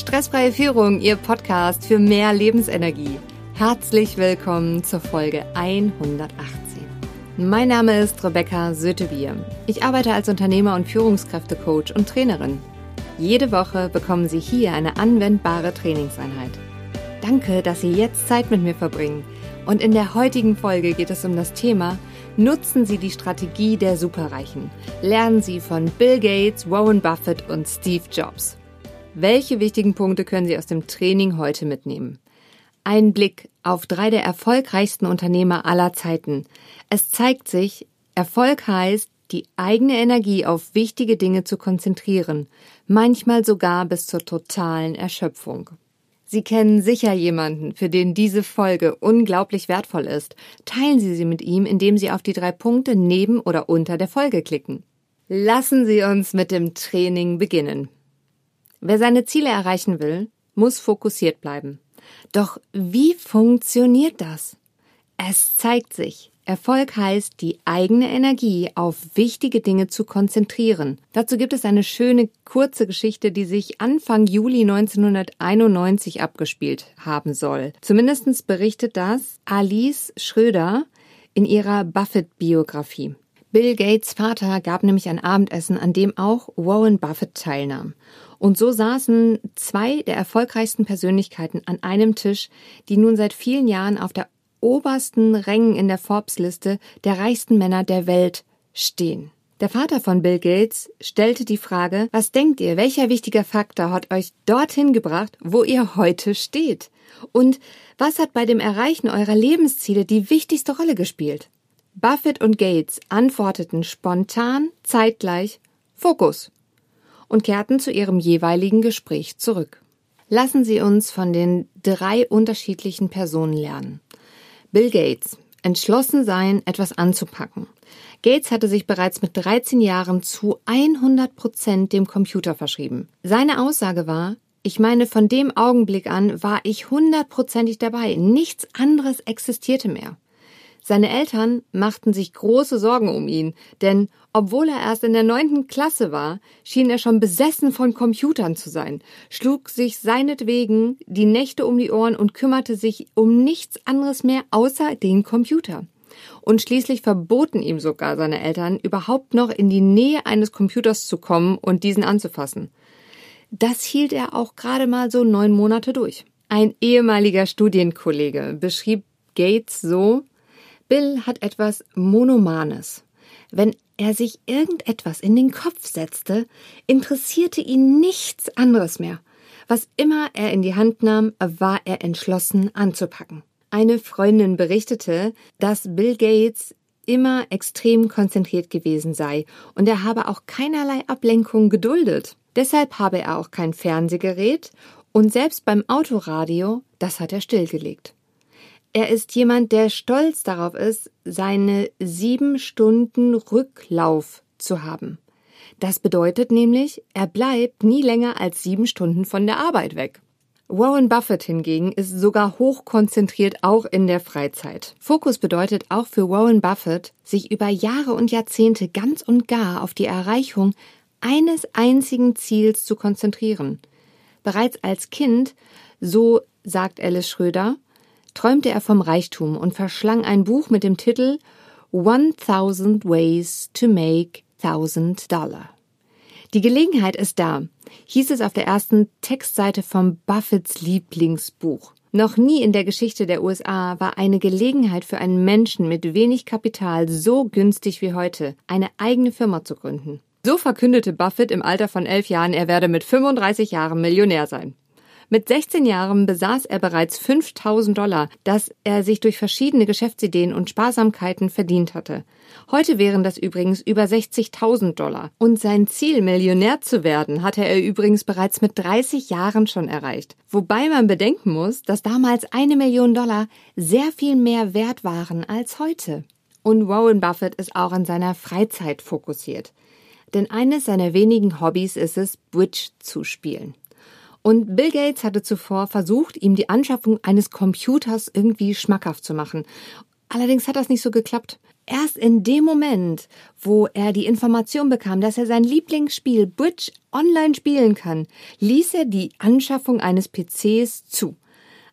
Stressfreie Führung, Ihr Podcast für mehr Lebensenergie. Herzlich willkommen zur Folge 118. Mein Name ist Rebecca Sötebier. Ich arbeite als Unternehmer und Führungskräftecoach und Trainerin. Jede Woche bekommen Sie hier eine anwendbare Trainingseinheit. Danke, dass Sie jetzt Zeit mit mir verbringen. Und in der heutigen Folge geht es um das Thema Nutzen Sie die Strategie der Superreichen. Lernen Sie von Bill Gates, Warren Buffett und Steve Jobs. Welche wichtigen Punkte können Sie aus dem Training heute mitnehmen? Ein Blick auf drei der erfolgreichsten Unternehmer aller Zeiten. Es zeigt sich, Erfolg heißt, die eigene Energie auf wichtige Dinge zu konzentrieren, manchmal sogar bis zur totalen Erschöpfung. Sie kennen sicher jemanden, für den diese Folge unglaublich wertvoll ist. Teilen Sie sie mit ihm, indem Sie auf die drei Punkte neben oder unter der Folge klicken. Lassen Sie uns mit dem Training beginnen. Wer seine Ziele erreichen will, muss fokussiert bleiben. Doch wie funktioniert das? Es zeigt sich. Erfolg heißt, die eigene Energie auf wichtige Dinge zu konzentrieren. Dazu gibt es eine schöne kurze Geschichte, die sich Anfang Juli 1991 abgespielt haben soll. Zumindest berichtet das Alice Schröder in ihrer Buffett-Biografie. Bill Gates Vater gab nämlich ein Abendessen, an dem auch Warren Buffett teilnahm. Und so saßen zwei der erfolgreichsten Persönlichkeiten an einem Tisch, die nun seit vielen Jahren auf der obersten Rängen in der Forbes-Liste der reichsten Männer der Welt stehen. Der Vater von Bill Gates stellte die Frage, was denkt ihr, welcher wichtiger Faktor hat euch dorthin gebracht, wo ihr heute steht? Und was hat bei dem Erreichen eurer Lebensziele die wichtigste Rolle gespielt? Buffett und Gates antworteten spontan, zeitgleich Fokus und kehrten zu ihrem jeweiligen Gespräch zurück. Lassen Sie uns von den drei unterschiedlichen Personen lernen. Bill Gates. Entschlossen sein, etwas anzupacken. Gates hatte sich bereits mit 13 Jahren zu 100 Prozent dem Computer verschrieben. Seine Aussage war, ich meine, von dem Augenblick an war ich hundertprozentig dabei. Nichts anderes existierte mehr. Seine Eltern machten sich große Sorgen um ihn, denn obwohl er erst in der neunten Klasse war, schien er schon besessen von Computern zu sein, schlug sich seinetwegen die Nächte um die Ohren und kümmerte sich um nichts anderes mehr außer den Computer. Und schließlich verboten ihm sogar seine Eltern, überhaupt noch in die Nähe eines Computers zu kommen und diesen anzufassen. Das hielt er auch gerade mal so neun Monate durch. Ein ehemaliger Studienkollege beschrieb Gates so, Bill hat etwas Monomanes. Wenn er sich irgendetwas in den Kopf setzte, interessierte ihn nichts anderes mehr. Was immer er in die Hand nahm, war er entschlossen anzupacken. Eine Freundin berichtete, dass Bill Gates immer extrem konzentriert gewesen sei und er habe auch keinerlei Ablenkung geduldet. Deshalb habe er auch kein Fernsehgerät und selbst beim Autoradio, das hat er stillgelegt. Er ist jemand, der stolz darauf ist, seine sieben Stunden Rücklauf zu haben. Das bedeutet nämlich, er bleibt nie länger als sieben Stunden von der Arbeit weg. Warren Buffett hingegen ist sogar hochkonzentriert auch in der Freizeit. Fokus bedeutet auch für Warren Buffett, sich über Jahre und Jahrzehnte ganz und gar auf die Erreichung eines einzigen Ziels zu konzentrieren. Bereits als Kind, so sagt Alice Schröder, träumte er vom Reichtum und verschlang ein Buch mit dem Titel 1000 Ways to Make 1000 Dollar. Die Gelegenheit ist da, hieß es auf der ersten Textseite vom Buffets Lieblingsbuch. Noch nie in der Geschichte der USA war eine Gelegenheit für einen Menschen mit wenig Kapital so günstig wie heute, eine eigene Firma zu gründen. So verkündete Buffett im Alter von elf Jahren, er werde mit 35 Jahren Millionär sein. Mit 16 Jahren besaß er bereits 5000 Dollar, das er sich durch verschiedene Geschäftsideen und Sparsamkeiten verdient hatte. Heute wären das übrigens über 60.000 Dollar. Und sein Ziel, Millionär zu werden, hatte er übrigens bereits mit 30 Jahren schon erreicht. Wobei man bedenken muss, dass damals eine Million Dollar sehr viel mehr wert waren als heute. Und Warren Buffett ist auch an seiner Freizeit fokussiert. Denn eines seiner wenigen Hobbys ist es, Bridge zu spielen. Und Bill Gates hatte zuvor versucht, ihm die Anschaffung eines Computers irgendwie schmackhaft zu machen. Allerdings hat das nicht so geklappt. Erst in dem Moment, wo er die Information bekam, dass er sein Lieblingsspiel Bridge online spielen kann, ließ er die Anschaffung eines PCs zu.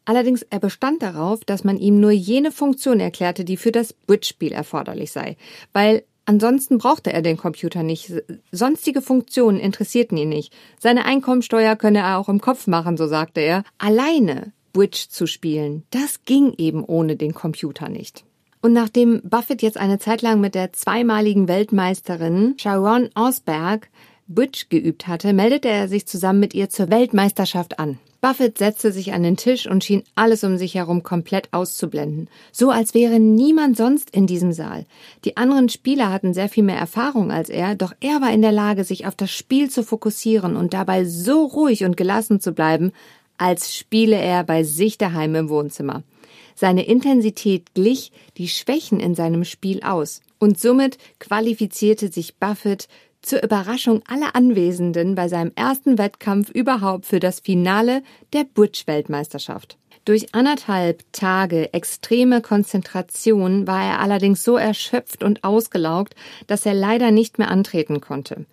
Allerdings er bestand darauf, dass man ihm nur jene Funktion erklärte, die für das Bridge-Spiel erforderlich sei, weil ansonsten brauchte er den Computer nicht. Sonstige Funktionen interessierten ihn nicht. Seine Einkommensteuer könne er auch im Kopf machen, so sagte er. Alleine Bridge zu spielen, das ging eben ohne den Computer nicht. Und nachdem Buffett jetzt eine Zeit lang mit der zweimaligen Weltmeisterin Sharon Osberg Bridge geübt hatte, meldete er sich zusammen mit ihr zur Weltmeisterschaft an. Buffett setzte sich an den Tisch und schien alles um sich herum komplett auszublenden, so als wäre niemand sonst in diesem Saal. Die anderen Spieler hatten sehr viel mehr Erfahrung als er, doch er war in der Lage, sich auf das Spiel zu fokussieren und dabei so ruhig und gelassen zu bleiben, als spiele er bei sich daheim im Wohnzimmer. Seine Intensität glich die Schwächen in seinem Spiel aus, und somit qualifizierte sich Buffett zur Überraschung aller Anwesenden bei seinem ersten Wettkampf überhaupt für das Finale der Bridge-Weltmeisterschaft. Durch anderthalb Tage extreme Konzentration war er allerdings so erschöpft und ausgelaugt, dass er leider nicht mehr antreten konnte.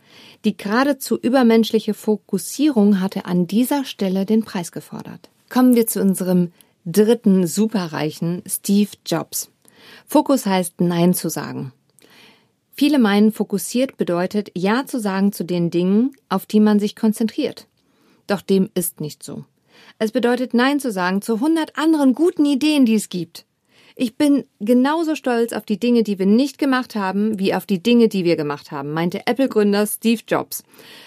Die geradezu übermenschliche Fokussierung hatte an dieser Stelle den Preis gefordert. Kommen wir zu unserem dritten Superreichen, Steve Jobs. Fokus heißt Nein zu sagen. Viele meinen, fokussiert bedeutet Ja zu sagen zu den Dingen, auf die man sich konzentriert. Doch dem ist nicht so. Es bedeutet Nein zu sagen zu hundert anderen guten Ideen, die es gibt. Ich bin genauso stolz auf die Dinge, die wir nicht gemacht haben, wie auf die Dinge, die wir gemacht haben, meinte Apple-Gründer Steve Jobs.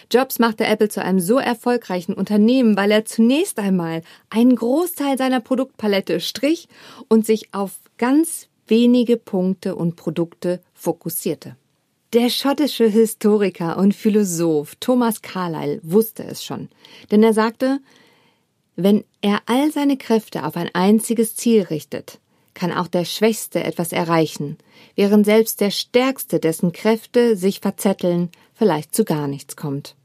Jobs machte Apple zu einem so erfolgreichen Unternehmen, weil er zunächst einmal einen Großteil seiner Produktpalette strich und sich auf ganz wenige Punkte und Produkte fokussierte. Der schottische Historiker und Philosoph Thomas Carlyle wusste es schon, denn er sagte, wenn er all seine Kräfte auf ein einziges Ziel richtet, kann auch der Schwächste etwas erreichen, während selbst der Stärkste, dessen Kräfte sich verzetteln, vielleicht zu gar nichts kommt.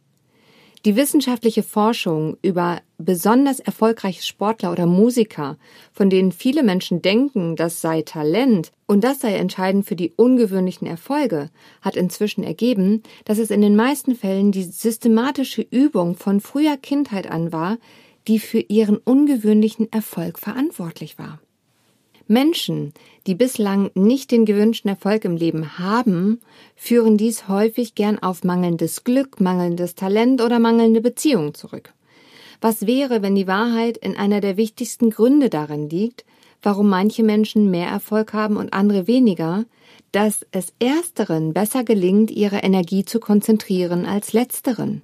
Die wissenschaftliche Forschung über besonders erfolgreiche Sportler oder Musiker, von denen viele Menschen denken, das sei Talent und das sei entscheidend für die ungewöhnlichen Erfolge, hat inzwischen ergeben, dass es in den meisten Fällen die systematische Übung von früher Kindheit an war, die für ihren ungewöhnlichen Erfolg verantwortlich war. Menschen, die bislang nicht den gewünschten Erfolg im Leben haben, führen dies häufig gern auf mangelndes Glück, mangelndes Talent oder mangelnde Beziehungen zurück. Was wäre, wenn die Wahrheit in einer der wichtigsten Gründe darin liegt, warum manche Menschen mehr Erfolg haben und andere weniger, dass es ersteren besser gelingt, ihre Energie zu konzentrieren als letzteren.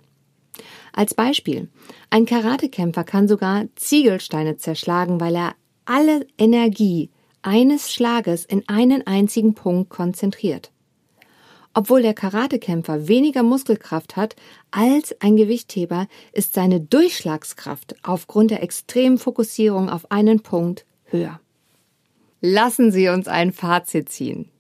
Als Beispiel. Ein Karatekämpfer kann sogar Ziegelsteine zerschlagen, weil er alle Energie eines Schlages in einen einzigen Punkt konzentriert. Obwohl der Karatekämpfer weniger Muskelkraft hat als ein Gewichtheber, ist seine Durchschlagskraft aufgrund der extremen Fokussierung auf einen Punkt höher. Lassen Sie uns ein Fazit ziehen.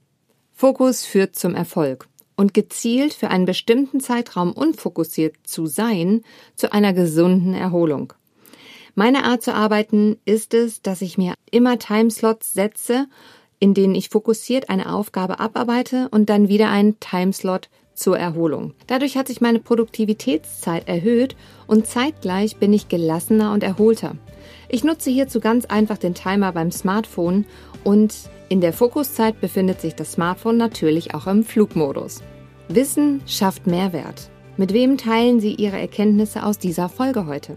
Fokus führt zum Erfolg und gezielt für einen bestimmten Zeitraum unfokussiert zu sein zu einer gesunden Erholung. Meine Art zu arbeiten ist es, dass ich mir immer Timeslots setze, in denen ich fokussiert eine Aufgabe abarbeite und dann wieder einen Timeslot zur Erholung. Dadurch hat sich meine Produktivitätszeit erhöht und zeitgleich bin ich gelassener und erholter. Ich nutze hierzu ganz einfach den Timer beim Smartphone und in der Fokuszeit befindet sich das Smartphone natürlich auch im Flugmodus. Wissen schafft Mehrwert. Mit wem teilen Sie Ihre Erkenntnisse aus dieser Folge heute?